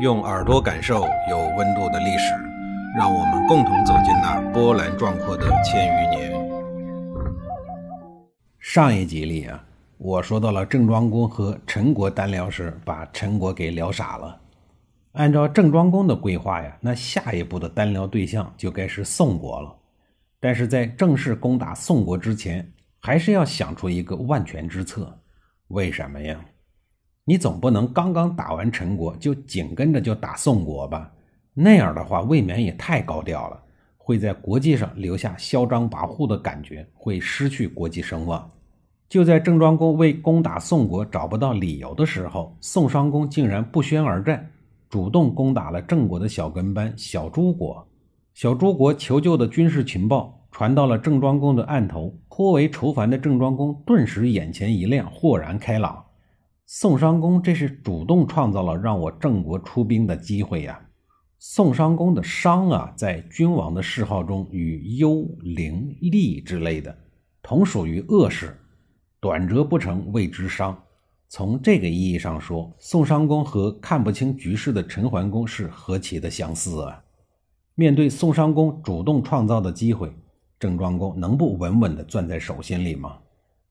用耳朵感受有温度的历史，让我们共同走进那波澜壮阔的千余年。上一集里啊，我说到了郑庄公和陈国单聊时，把陈国给聊傻了。按照郑庄公的规划呀，那下一步的单聊对象就该是宋国了。但是在正式攻打宋国之前，还是要想出一个万全之策。为什么呀？你总不能刚刚打完陈国就紧跟着就打宋国吧？那样的话未免也太高调了，会在国际上留下嚣张跋扈的感觉，会失去国际声望。就在郑庄公为攻打宋国找不到理由的时候，宋商公竟然不宣而战，主动攻打了郑国的小跟班小诸国。小诸国求救的军事情报传到了郑庄公的案头，颇为愁烦的郑庄公顿时眼前一亮，豁然开朗。宋商公这是主动创造了让我郑国出兵的机会呀！宋商公的商啊，在君王的谥号中与幽、灵、厉之类的同属于恶氏，短折不成谓之商。从这个意义上说，宋商公和看不清局势的陈桓公是何其的相似啊！面对宋商公主动创造的机会，郑庄公能不稳稳地攥在手心里吗？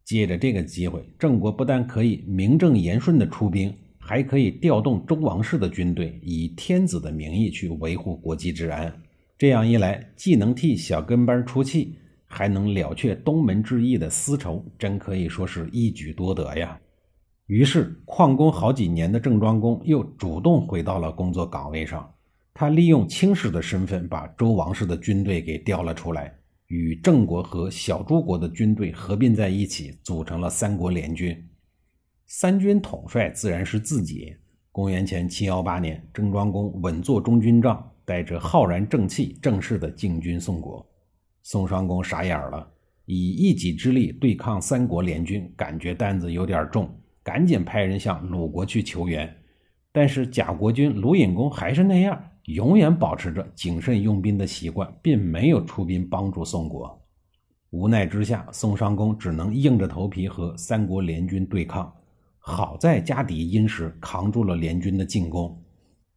借着这个机会，郑国不但可以名正言顺地出兵，还可以调动周王室的军队，以天子的名义去维护国际治安。这样一来，既能替小跟班出气，还能了却东门之役的私仇，真可以说是一举多得呀！于是，旷工好几年的郑庄公又主动回到了工作岗位上。他利用卿士的身份，把周王室的军队给调了出来。与郑国和小诸国的军队合并在一起，组成了三国联军。三军统帅自然是自己。公元前七幺八年，郑庄公稳坐中军帐，带着浩然正气，正式的进军宋国。宋襄公傻眼了，以一己之力对抗三国联军，感觉担子有点重，赶紧派人向鲁国去求援。但是贾国君鲁隐公还是那样。永远保持着谨慎用兵的习惯，并没有出兵帮助宋国。无奈之下，宋襄公只能硬着头皮和三国联军对抗。好在家底殷实，扛住了联军的进攻。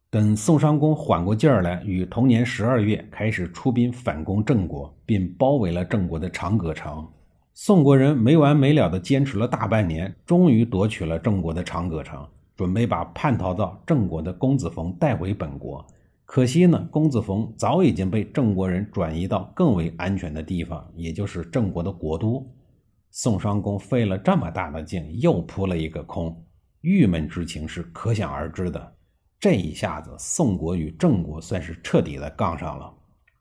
等宋襄公缓过劲儿来，于同年十二月开始出兵反攻郑国，并包围了郑国的长葛城。宋国人没完没了地坚持了大半年，终于夺取了郑国的长葛城，准备把叛逃到郑国的公子冯带回本国。可惜呢，公子冯早已经被郑国人转移到更为安全的地方，也就是郑国的国都。宋襄公费了这么大的劲，又扑了一个空，郁闷之情是可想而知的。这一下子，宋国与郑国算是彻底的杠上了。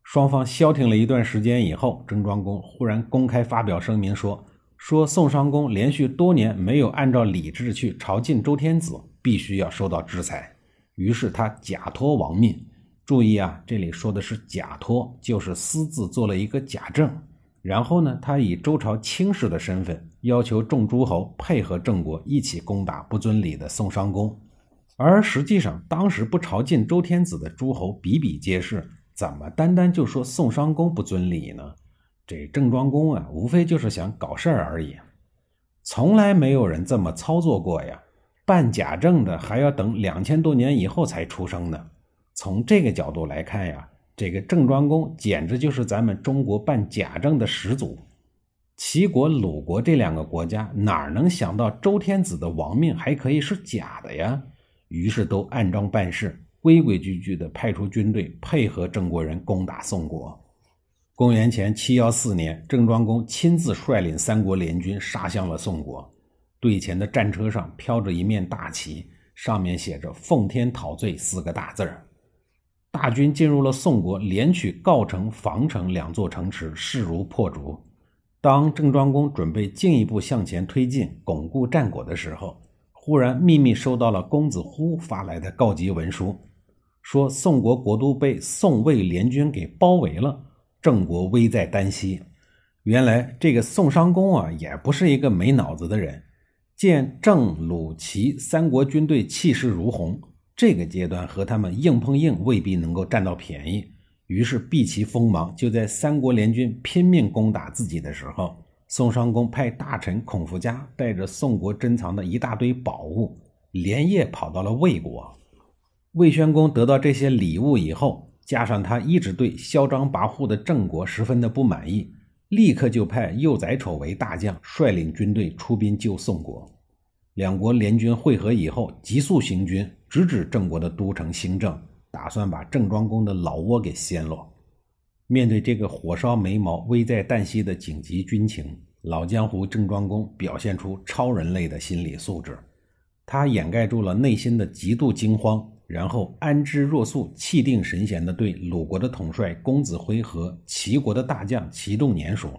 双方消停了一段时间以后，郑庄公忽然公开发表声明说：“说宋襄公连续多年没有按照礼制去朝觐周天子，必须要受到制裁。”于是他假托王命。注意啊，这里说的是假托，就是私自做了一个假证。然后呢，他以周朝卿士的身份，要求众诸侯配合郑国一起攻打不遵礼的宋襄公。而实际上，当时不朝觐周天子的诸侯比比皆是，怎么单单就说宋襄公不遵礼呢？这郑庄公啊，无非就是想搞事儿而已。从来没有人这么操作过呀！办假证的还要等两千多年以后才出生呢。从这个角度来看呀，这个郑庄公简直就是咱们中国办假证的始祖。齐国、鲁国这两个国家哪能想到周天子的王命还可以是假的呀？于是都按章办事，规规矩矩地派出军队配合郑国人攻打宋国。公元前七幺四年，郑庄公亲自率领三国联军杀向了宋国。队前的战车上飘着一面大旗，上面写着“奉天讨罪”四个大字儿。大军进入了宋国，连取郜城、防城两座城池，势如破竹。当郑庄公准备进一步向前推进，巩固战果的时候，忽然秘密收到了公子忽发来的告急文书，说宋国国都被宋魏联军给包围了，郑国危在旦夕。原来这个宋襄公啊，也不是一个没脑子的人，见郑、鲁、齐三国军队气势如虹。这个阶段和他们硬碰硬未必能够占到便宜，于是避其锋芒。就在三国联军拼命攻打自己的时候，宋襄公派大臣孔福嘉带着宋国珍藏的一大堆宝物，连夜跑到了魏国。魏宣公得到这些礼物以后，加上他一直对嚣张跋扈的郑国十分的不满意，立刻就派幼宰丑为大将，率领军队出兵救宋国。两国联军会合以后，急速行军，直指郑国的都城新郑，打算把郑庄公的老窝给掀落。面对这个火烧眉毛、危在旦夕的紧急军情，老江湖郑庄公表现出超人类的心理素质。他掩盖住了内心的极度惊慌，然后安之若素、气定神闲地对鲁国的统帅公子辉和齐国的大将齐仲年说：“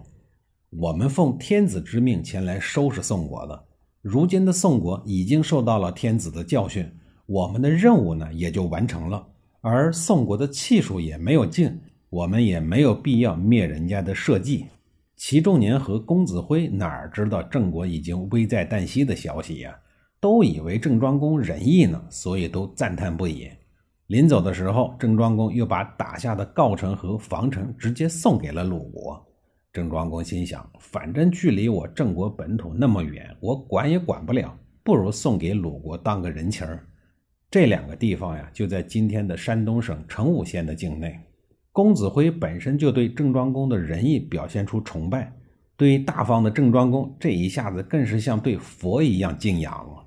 我们奉天子之命前来收拾宋国的。”如今的宋国已经受到了天子的教训，我们的任务呢也就完成了。而宋国的气数也没有尽，我们也没有必要灭人家的社稷。齐仲年和公子辉哪知道郑国已经危在旦夕的消息呀？都以为郑庄公仁义呢，所以都赞叹不已。临走的时候，郑庄公又把打下的郜城和防城直接送给了鲁国。郑庄公心想，反正距离我郑国本土那么远，我管也管不了，不如送给鲁国当个人情儿。这两个地方呀，就在今天的山东省成武县的境内。公子辉本身就对郑庄公的仁义表现出崇拜，对大方的郑庄公这一下子更是像对佛一样敬仰了。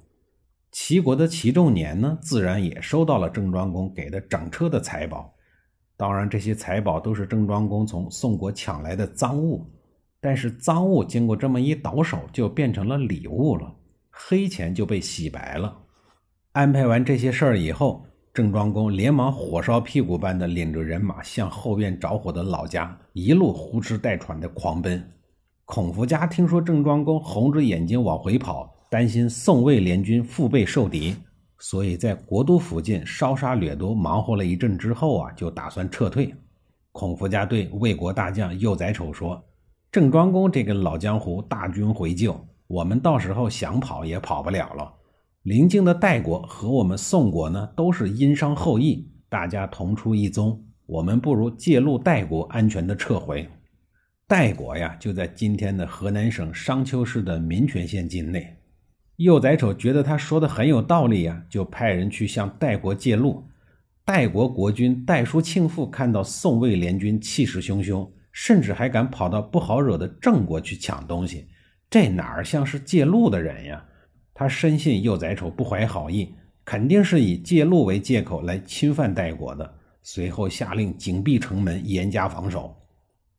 齐国的齐仲年呢，自然也收到了郑庄公给的整车的财宝。当然，这些财宝都是郑庄公从宋国抢来的赃物，但是赃物经过这么一倒手，就变成了礼物了，黑钱就被洗白了。安排完这些事儿以后，郑庄公连忙火烧屁股般的领着人马向后院着火的老家一路呼哧带喘的狂奔。孔福家听说郑庄公红着眼睛往回跑，担心宋魏联军腹背受敌。所以在国都附近烧杀掠夺忙活了一阵之后啊，就打算撤退。孔福家对魏国大将幼宰丑说：“郑庄公这个老江湖大军回救，我们到时候想跑也跑不了了。邻近的代国和我们宋国呢，都是殷商后裔，大家同出一宗，我们不如借路代国，安全的撤回。代国呀，就在今天的河南省商丘市的民权县境内。”幼宰丑觉得他说的很有道理呀，就派人去向代国借路。代国国君代叔庆父看到宋魏联军气势汹汹，甚至还敢跑到不好惹的郑国去抢东西，这哪儿像是借路的人呀？他深信幼宰丑不怀好意，肯定是以借路为借口来侵犯代国的。随后下令紧闭城门，严加防守。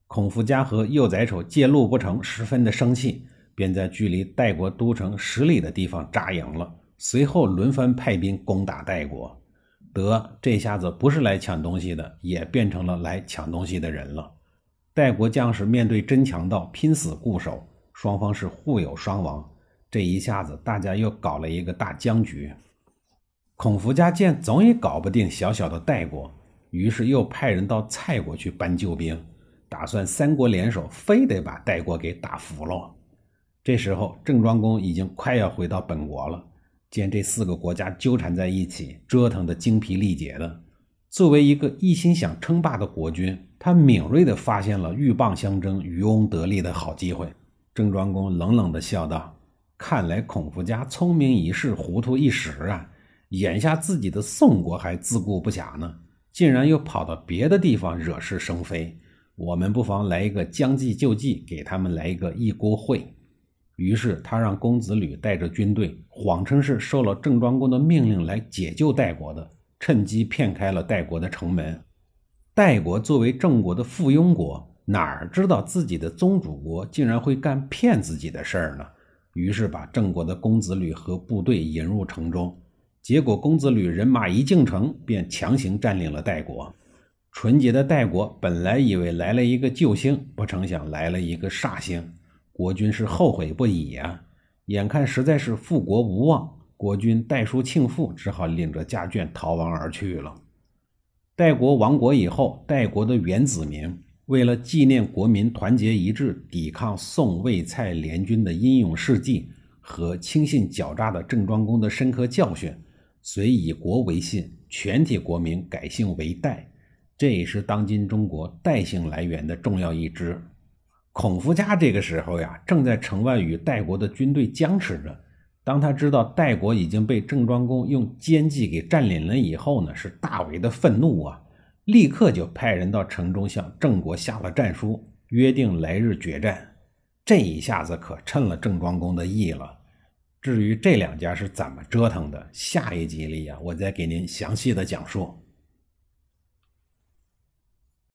孔福家和幼宰丑借路不成，十分的生气。便在距离代国都城十里的地方扎营了，随后轮番派兵攻打代国。得，这下子不是来抢东西的，也变成了来抢东西的人了。代国将士面对真强盗，拼死固守，双方是互有伤亡。这一下子，大家又搞了一个大僵局。孔福家见总也搞不定小小的代国，于是又派人到蔡国去搬救兵，打算三国联手，非得把代国给打服了。这时候，郑庄公已经快要回到本国了。见这四个国家纠缠在一起，折腾得精疲力竭的，作为一个一心想称霸的国君，他敏锐地发现了鹬蚌相争、渔翁得利的好机会。郑庄公冷冷地笑道：“看来孔夫家聪明一世，糊涂一时啊！眼下自己的宋国还自顾不暇呢，竟然又跑到别的地方惹是生非。我们不妨来一个将计就计，给他们来一个一锅烩。”于是他让公子吕带着军队，谎称是受了郑庄公的命令来解救代国的，趁机骗开了代国的城门。代国作为郑国的附庸国，哪儿知道自己的宗主国竟然会干骗自己的事儿呢？于是把郑国的公子吕和部队引入城中，结果公子吕人马一进城，便强行占领了代国。纯洁的代国本来以为来了一个救星，不成想来了一个煞星。国君是后悔不已呀，眼看实在是复国无望，国君代叔庆父只好领着家眷逃亡而去了。代国亡国以后，代国的原子民为了纪念国民团结一致、抵抗宋魏蔡联军的英勇事迹和轻信狡诈的郑庄公的深刻教训，遂以国为姓，全体国民改姓为代，这也是当今中国代姓来源的重要一支。孔夫家这个时候呀，正在城外与代国的军队僵持着。当他知道代国已经被郑庄公用奸计给占领了以后呢，是大为的愤怒啊！立刻就派人到城中向郑国下了战书，约定来日决战。这一下子可趁了郑庄公的意了。至于这两家是怎么折腾的，下一集里啊，我再给您详细的讲述。